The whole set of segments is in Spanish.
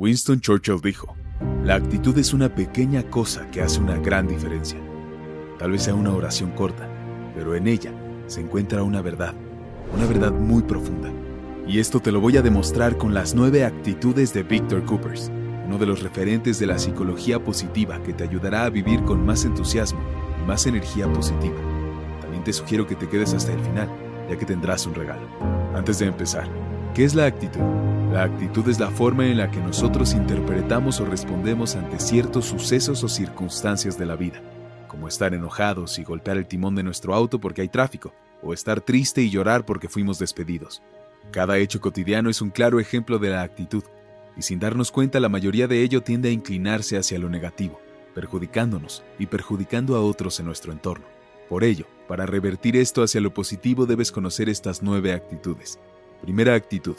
Winston Churchill dijo, la actitud es una pequeña cosa que hace una gran diferencia. Tal vez sea una oración corta, pero en ella se encuentra una verdad, una verdad muy profunda. Y esto te lo voy a demostrar con las nueve actitudes de Victor Coopers, uno de los referentes de la psicología positiva que te ayudará a vivir con más entusiasmo y más energía positiva. También te sugiero que te quedes hasta el final, ya que tendrás un regalo. Antes de empezar, ¿qué es la actitud? La actitud es la forma en la que nosotros interpretamos o respondemos ante ciertos sucesos o circunstancias de la vida, como estar enojados y golpear el timón de nuestro auto porque hay tráfico, o estar triste y llorar porque fuimos despedidos. Cada hecho cotidiano es un claro ejemplo de la actitud, y sin darnos cuenta la mayoría de ello tiende a inclinarse hacia lo negativo, perjudicándonos y perjudicando a otros en nuestro entorno. Por ello, para revertir esto hacia lo positivo debes conocer estas nueve actitudes. Primera actitud,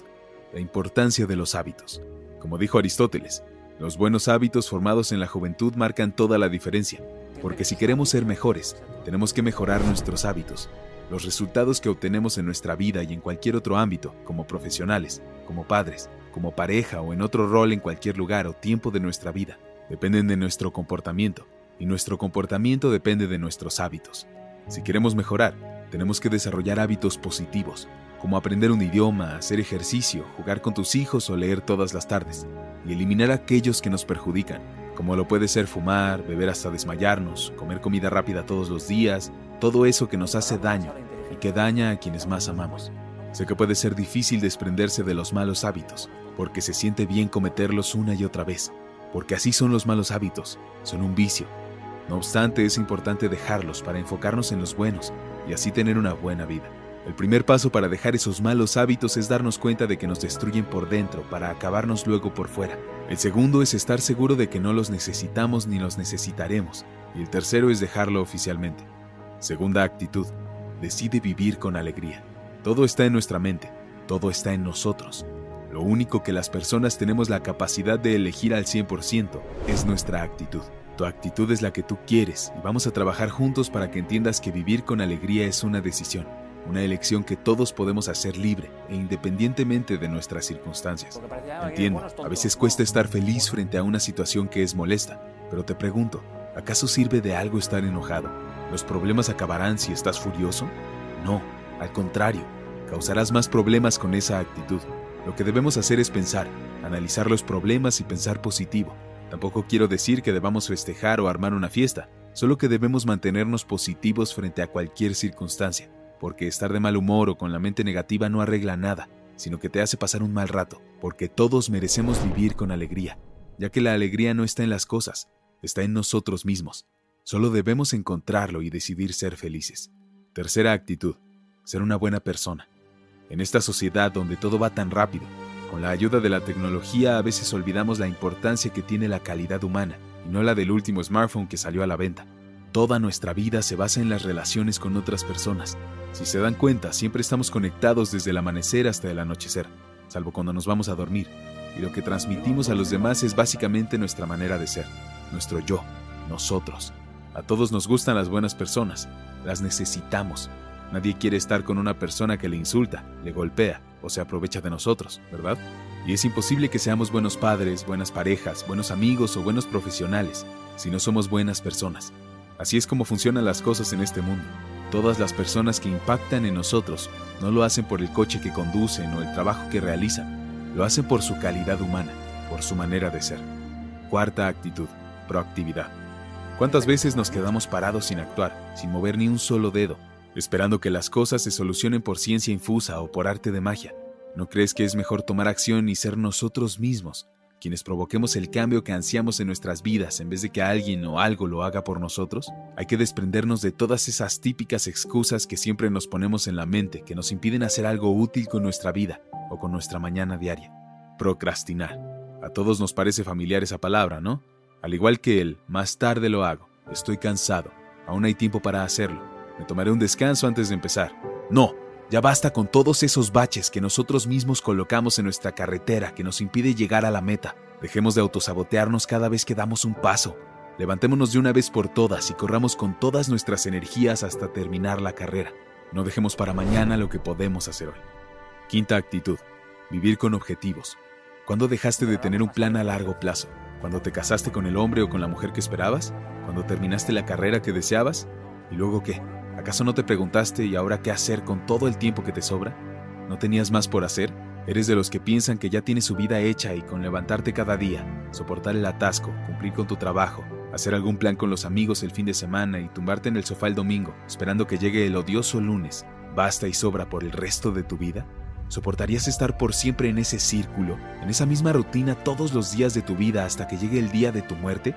la importancia de los hábitos. Como dijo Aristóteles, los buenos hábitos formados en la juventud marcan toda la diferencia, porque si queremos ser mejores, tenemos que mejorar nuestros hábitos. Los resultados que obtenemos en nuestra vida y en cualquier otro ámbito, como profesionales, como padres, como pareja o en otro rol en cualquier lugar o tiempo de nuestra vida, dependen de nuestro comportamiento, y nuestro comportamiento depende de nuestros hábitos. Si queremos mejorar, tenemos que desarrollar hábitos positivos, como aprender un idioma, hacer ejercicio, jugar con tus hijos o leer todas las tardes, y eliminar aquellos que nos perjudican, como lo puede ser fumar, beber hasta desmayarnos, comer comida rápida todos los días, todo eso que nos hace daño y que daña a quienes más amamos. Sé que puede ser difícil desprenderse de los malos hábitos, porque se siente bien cometerlos una y otra vez, porque así son los malos hábitos, son un vicio. No obstante, es importante dejarlos para enfocarnos en los buenos y así tener una buena vida. El primer paso para dejar esos malos hábitos es darnos cuenta de que nos destruyen por dentro para acabarnos luego por fuera. El segundo es estar seguro de que no los necesitamos ni los necesitaremos. Y el tercero es dejarlo oficialmente. Segunda actitud. Decide vivir con alegría. Todo está en nuestra mente, todo está en nosotros. Lo único que las personas tenemos la capacidad de elegir al 100% es nuestra actitud. Tu actitud es la que tú quieres y vamos a trabajar juntos para que entiendas que vivir con alegría es una decisión una elección que todos podemos hacer libre e independientemente de nuestras circunstancias. Entiendo, a veces cuesta estar feliz frente a una situación que es molesta, pero te pregunto, ¿acaso sirve de algo estar enojado? ¿Los problemas acabarán si estás furioso? No, al contrario, causarás más problemas con esa actitud. Lo que debemos hacer es pensar, analizar los problemas y pensar positivo. Tampoco quiero decir que debamos festejar o armar una fiesta, solo que debemos mantenernos positivos frente a cualquier circunstancia porque estar de mal humor o con la mente negativa no arregla nada, sino que te hace pasar un mal rato, porque todos merecemos vivir con alegría, ya que la alegría no está en las cosas, está en nosotros mismos. Solo debemos encontrarlo y decidir ser felices. Tercera actitud, ser una buena persona. En esta sociedad donde todo va tan rápido, con la ayuda de la tecnología a veces olvidamos la importancia que tiene la calidad humana y no la del último smartphone que salió a la venta. Toda nuestra vida se basa en las relaciones con otras personas. Si se dan cuenta, siempre estamos conectados desde el amanecer hasta el anochecer, salvo cuando nos vamos a dormir. Y lo que transmitimos a los demás es básicamente nuestra manera de ser, nuestro yo, nosotros. A todos nos gustan las buenas personas, las necesitamos. Nadie quiere estar con una persona que le insulta, le golpea o se aprovecha de nosotros, ¿verdad? Y es imposible que seamos buenos padres, buenas parejas, buenos amigos o buenos profesionales si no somos buenas personas. Así es como funcionan las cosas en este mundo. Todas las personas que impactan en nosotros no lo hacen por el coche que conducen o el trabajo que realizan, lo hacen por su calidad humana, por su manera de ser. Cuarta actitud, proactividad. ¿Cuántas veces nos quedamos parados sin actuar, sin mover ni un solo dedo, esperando que las cosas se solucionen por ciencia infusa o por arte de magia? ¿No crees que es mejor tomar acción y ser nosotros mismos quienes provoquemos el cambio que ansiamos en nuestras vidas en vez de que alguien o algo lo haga por nosotros? Hay que desprendernos de todas esas típicas excusas que siempre nos ponemos en la mente que nos impiden hacer algo útil con nuestra vida o con nuestra mañana diaria. Procrastinar. A todos nos parece familiar esa palabra, ¿no? Al igual que él, más tarde lo hago. Estoy cansado. Aún hay tiempo para hacerlo. Me tomaré un descanso antes de empezar. No, ya basta con todos esos baches que nosotros mismos colocamos en nuestra carretera que nos impide llegar a la meta. Dejemos de autosabotearnos cada vez que damos un paso. Levantémonos de una vez por todas y corramos con todas nuestras energías hasta terminar la carrera. No dejemos para mañana lo que podemos hacer hoy. Quinta actitud. Vivir con objetivos. ¿Cuándo dejaste de tener un plan a largo plazo? ¿Cuando te casaste con el hombre o con la mujer que esperabas? ¿Cuando terminaste la carrera que deseabas? ¿Y luego qué? ¿Acaso no te preguntaste y ahora qué hacer con todo el tiempo que te sobra? ¿No tenías más por hacer? ¿Eres de los que piensan que ya tienes su vida hecha y con levantarte cada día, soportar el atasco, cumplir con tu trabajo, hacer algún plan con los amigos el fin de semana y tumbarte en el sofá el domingo, esperando que llegue el odioso lunes, basta y sobra por el resto de tu vida? ¿Soportarías estar por siempre en ese círculo, en esa misma rutina todos los días de tu vida hasta que llegue el día de tu muerte?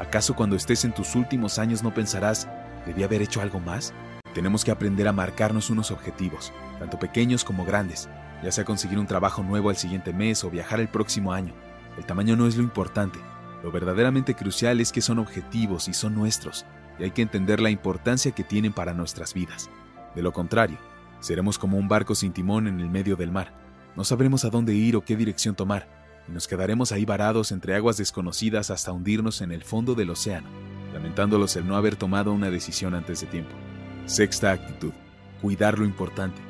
¿Acaso cuando estés en tus últimos años no pensarás, debí haber hecho algo más? Tenemos que aprender a marcarnos unos objetivos, tanto pequeños como grandes, ya sea conseguir un trabajo nuevo el siguiente mes o viajar el próximo año. El tamaño no es lo importante, lo verdaderamente crucial es que son objetivos y son nuestros, y hay que entender la importancia que tienen para nuestras vidas. De lo contrario, seremos como un barco sin timón en el medio del mar. No sabremos a dónde ir o qué dirección tomar, y nos quedaremos ahí varados entre aguas desconocidas hasta hundirnos en el fondo del océano, lamentándolos el no haber tomado una decisión antes de tiempo. Sexta actitud, cuidar lo importante.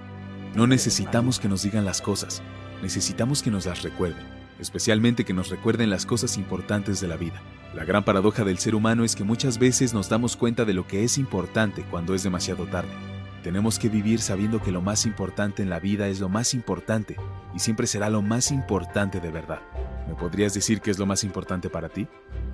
No necesitamos que nos digan las cosas, necesitamos que nos las recuerden, especialmente que nos recuerden las cosas importantes de la vida. La gran paradoja del ser humano es que muchas veces nos damos cuenta de lo que es importante cuando es demasiado tarde. Tenemos que vivir sabiendo que lo más importante en la vida es lo más importante y siempre será lo más importante de verdad. ¿Me podrías decir qué es lo más importante para ti?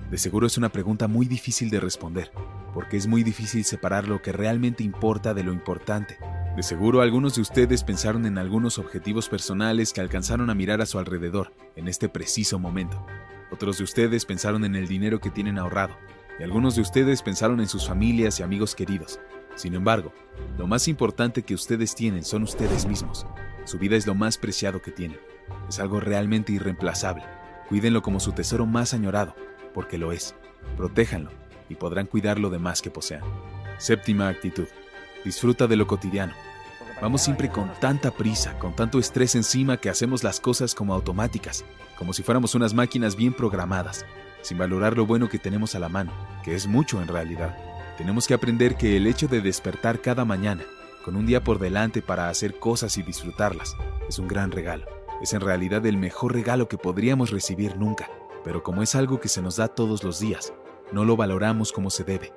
De seguro es una pregunta muy difícil de responder, porque es muy difícil separar lo que realmente importa de lo importante. De seguro algunos de ustedes pensaron en algunos objetivos personales que alcanzaron a mirar a su alrededor en este preciso momento. Otros de ustedes pensaron en el dinero que tienen ahorrado, y algunos de ustedes pensaron en sus familias y amigos queridos. Sin embargo, lo más importante que ustedes tienen son ustedes mismos. Su vida es lo más preciado que tienen. Es algo realmente irreemplazable. Cuídenlo como su tesoro más añorado, porque lo es. Protéjanlo y podrán cuidar lo demás que posean. Séptima actitud. Disfruta de lo cotidiano. Vamos siempre con tanta prisa, con tanto estrés encima que hacemos las cosas como automáticas, como si fuéramos unas máquinas bien programadas, sin valorar lo bueno que tenemos a la mano, que es mucho en realidad. Tenemos que aprender que el hecho de despertar cada mañana, con un día por delante para hacer cosas y disfrutarlas, es un gran regalo. Es en realidad el mejor regalo que podríamos recibir nunca, pero como es algo que se nos da todos los días, no lo valoramos como se debe.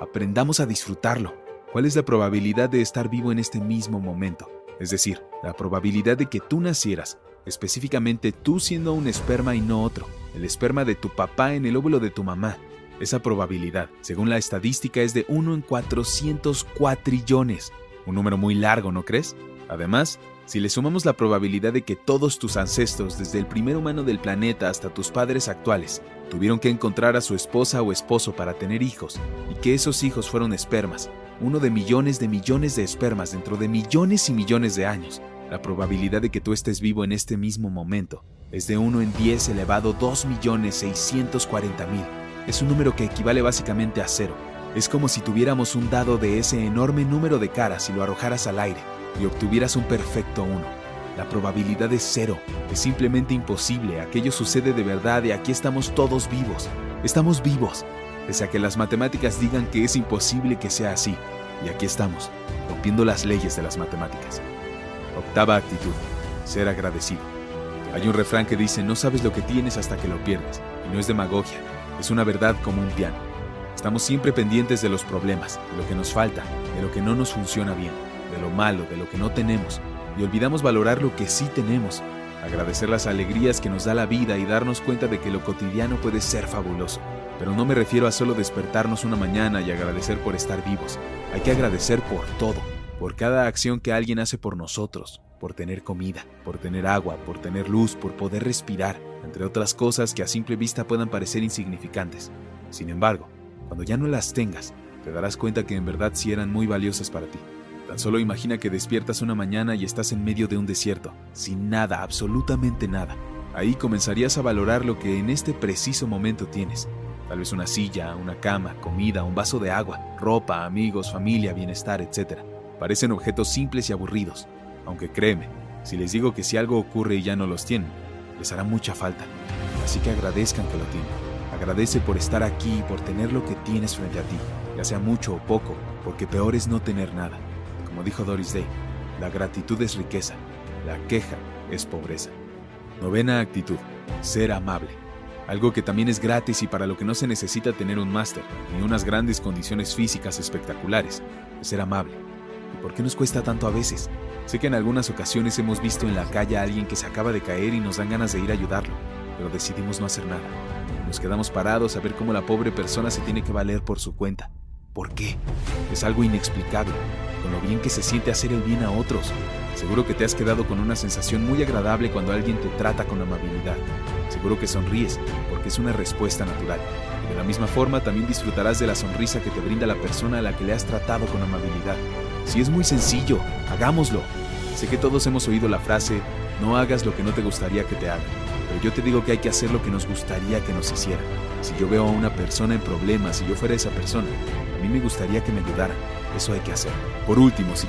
Aprendamos a disfrutarlo ¿Cuál es la probabilidad de estar vivo en este mismo momento? Es decir, la probabilidad de que tú nacieras, específicamente tú siendo un esperma y no otro, el esperma de tu papá en el óvulo de tu mamá. Esa probabilidad, según la estadística, es de 1 en 404 trillones. Un número muy largo, ¿no crees? Además, si le sumamos la probabilidad de que todos tus ancestros, desde el primer humano del planeta hasta tus padres actuales, tuvieron que encontrar a su esposa o esposo para tener hijos, y que esos hijos fueron espermas, uno de millones de millones de espermas dentro de millones y millones de años. La probabilidad de que tú estés vivo en este mismo momento es de 1 en 10 elevado 2.640.000. Es un número que equivale básicamente a cero. Es como si tuviéramos un dado de ese enorme número de caras y lo arrojaras al aire y obtuvieras un perfecto 1. La probabilidad es cero, es simplemente imposible, aquello sucede de verdad y aquí estamos todos vivos. Estamos vivos, pese a que las matemáticas digan que es imposible que sea así. Y aquí estamos, rompiendo las leyes de las matemáticas. Octava actitud, ser agradecido. Hay un refrán que dice, no sabes lo que tienes hasta que lo pierdes. Y no es demagogia, es una verdad como un piano. Estamos siempre pendientes de los problemas, de lo que nos falta, de lo que no nos funciona bien, de lo malo, de lo que no tenemos, y olvidamos valorar lo que sí tenemos, agradecer las alegrías que nos da la vida y darnos cuenta de que lo cotidiano puede ser fabuloso. Pero no me refiero a solo despertarnos una mañana y agradecer por estar vivos. Hay que agradecer por todo, por cada acción que alguien hace por nosotros, por tener comida, por tener agua, por tener luz, por poder respirar, entre otras cosas que a simple vista puedan parecer insignificantes. Sin embargo, cuando ya no las tengas, te darás cuenta que en verdad sí eran muy valiosas para ti. Tan solo imagina que despiertas una mañana y estás en medio de un desierto, sin nada, absolutamente nada. Ahí comenzarías a valorar lo que en este preciso momento tienes, Tal vez una silla, una cama, comida, un vaso de agua, ropa, amigos, familia, bienestar, etc. Parecen objetos simples y aburridos, aunque créeme, si les digo que si algo ocurre y ya no los tienen, les hará mucha falta. Así que agradezcan que lo tienen. Agradece por estar aquí y por tener lo que tienes frente a ti, ya sea mucho o poco, porque peor es no tener nada. Como dijo Doris Day, la gratitud es riqueza, la queja es pobreza. Novena actitud. ser amable. Algo que también es gratis y para lo que no se necesita tener un máster ni unas grandes condiciones físicas espectaculares, es ser amable. ¿Y por qué nos cuesta tanto a veces? Sé que en algunas ocasiones hemos visto en la calle a alguien que se acaba de caer y nos dan ganas de ir a ayudarlo, pero decidimos no hacer nada. Nos quedamos parados a ver cómo la pobre persona se tiene que valer por su cuenta. ¿Por qué? Es algo inexplicable, con lo bien que se siente hacer el bien a otros. Seguro que te has quedado con una sensación muy agradable cuando alguien te trata con amabilidad. Seguro que sonríes, porque es una respuesta natural. De la misma forma también disfrutarás de la sonrisa que te brinda la persona a la que le has tratado con amabilidad. Si es muy sencillo, hagámoslo. Sé que todos hemos oído la frase, no hagas lo que no te gustaría que te hagan. Pero yo te digo que hay que hacer lo que nos gustaría que nos hicieran. Si yo veo a una persona en problemas y yo fuera esa persona, a mí me gustaría que me ayudaran. Eso hay que hacer. Por último, si